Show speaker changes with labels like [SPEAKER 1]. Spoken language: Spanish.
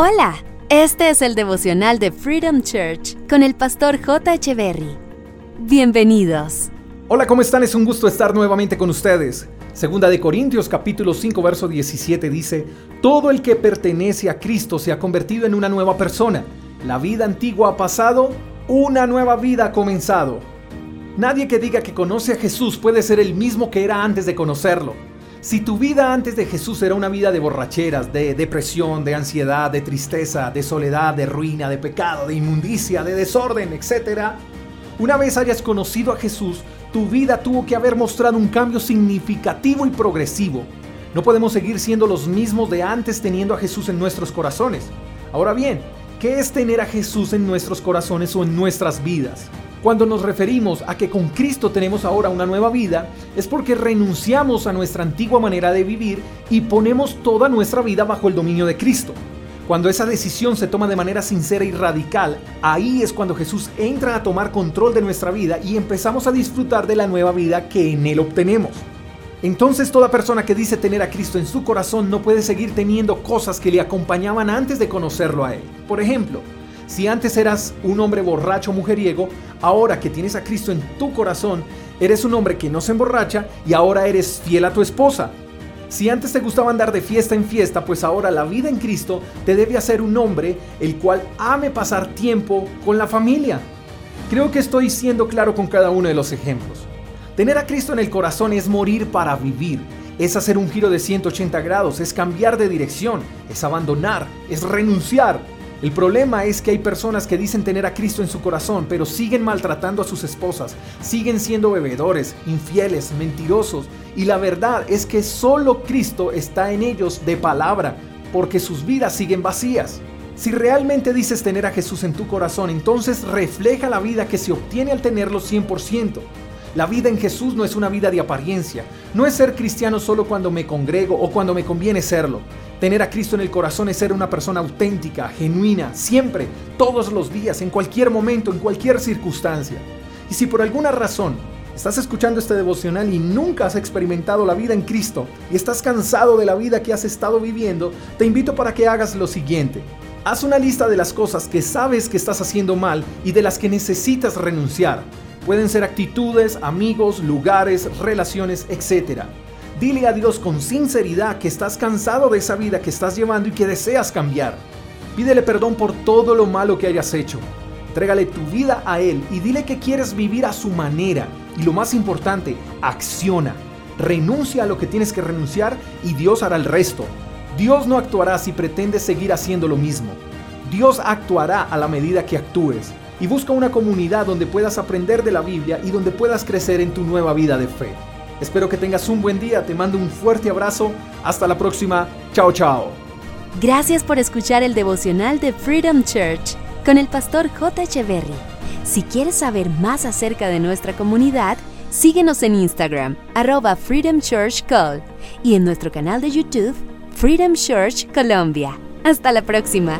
[SPEAKER 1] Hola, este es el devocional de Freedom Church con el pastor J. Berry. Bienvenidos.
[SPEAKER 2] Hola, ¿cómo están? Es un gusto estar nuevamente con ustedes. Segunda de Corintios capítulo 5 verso 17 dice, Todo el que pertenece a Cristo se ha convertido en una nueva persona. La vida antigua ha pasado, una nueva vida ha comenzado. Nadie que diga que conoce a Jesús puede ser el mismo que era antes de conocerlo. Si tu vida antes de Jesús era una vida de borracheras, de depresión, de ansiedad, de tristeza, de soledad, de ruina, de pecado, de inmundicia, de desorden, etc., una vez hayas conocido a Jesús, tu vida tuvo que haber mostrado un cambio significativo y progresivo. No podemos seguir siendo los mismos de antes teniendo a Jesús en nuestros corazones. Ahora bien, ¿qué es tener a Jesús en nuestros corazones o en nuestras vidas? Cuando nos referimos a que con Cristo tenemos ahora una nueva vida, es porque renunciamos a nuestra antigua manera de vivir y ponemos toda nuestra vida bajo el dominio de Cristo. Cuando esa decisión se toma de manera sincera y radical, ahí es cuando Jesús entra a tomar control de nuestra vida y empezamos a disfrutar de la nueva vida que en Él obtenemos. Entonces toda persona que dice tener a Cristo en su corazón no puede seguir teniendo cosas que le acompañaban antes de conocerlo a Él. Por ejemplo, si antes eras un hombre borracho mujeriego, ahora que tienes a Cristo en tu corazón, eres un hombre que no se emborracha y ahora eres fiel a tu esposa. Si antes te gustaba andar de fiesta en fiesta, pues ahora la vida en Cristo te debe hacer un hombre el cual ame pasar tiempo con la familia. Creo que estoy siendo claro con cada uno de los ejemplos. Tener a Cristo en el corazón es morir para vivir, es hacer un giro de 180 grados, es cambiar de dirección, es abandonar, es renunciar, el problema es que hay personas que dicen tener a Cristo en su corazón, pero siguen maltratando a sus esposas, siguen siendo bebedores, infieles, mentirosos, y la verdad es que solo Cristo está en ellos de palabra, porque sus vidas siguen vacías. Si realmente dices tener a Jesús en tu corazón, entonces refleja la vida que se obtiene al tenerlo 100%. La vida en Jesús no es una vida de apariencia, no es ser cristiano solo cuando me congrego o cuando me conviene serlo. Tener a Cristo en el corazón es ser una persona auténtica, genuina, siempre, todos los días, en cualquier momento, en cualquier circunstancia. Y si por alguna razón estás escuchando este devocional y nunca has experimentado la vida en Cristo y estás cansado de la vida que has estado viviendo, te invito para que hagas lo siguiente. Haz una lista de las cosas que sabes que estás haciendo mal y de las que necesitas renunciar. Pueden ser actitudes, amigos, lugares, relaciones, etc. Dile a Dios con sinceridad que estás cansado de esa vida que estás llevando y que deseas cambiar. Pídele perdón por todo lo malo que hayas hecho. Trégale tu vida a Él y dile que quieres vivir a su manera. Y lo más importante, acciona. Renuncia a lo que tienes que renunciar y Dios hará el resto. Dios no actuará si pretendes seguir haciendo lo mismo. Dios actuará a la medida que actúes. Y busca una comunidad donde puedas aprender de la Biblia y donde puedas crecer en tu nueva vida de fe. Espero que tengas un buen día, te mando un fuerte abrazo, hasta la próxima, chao chao.
[SPEAKER 1] Gracias por escuchar el devocional de Freedom Church con el pastor J. Echeverry. Si quieres saber más acerca de nuestra comunidad, síguenos en Instagram, arroba Freedom Church Call, y en nuestro canal de YouTube, Freedom Church Colombia. Hasta la próxima.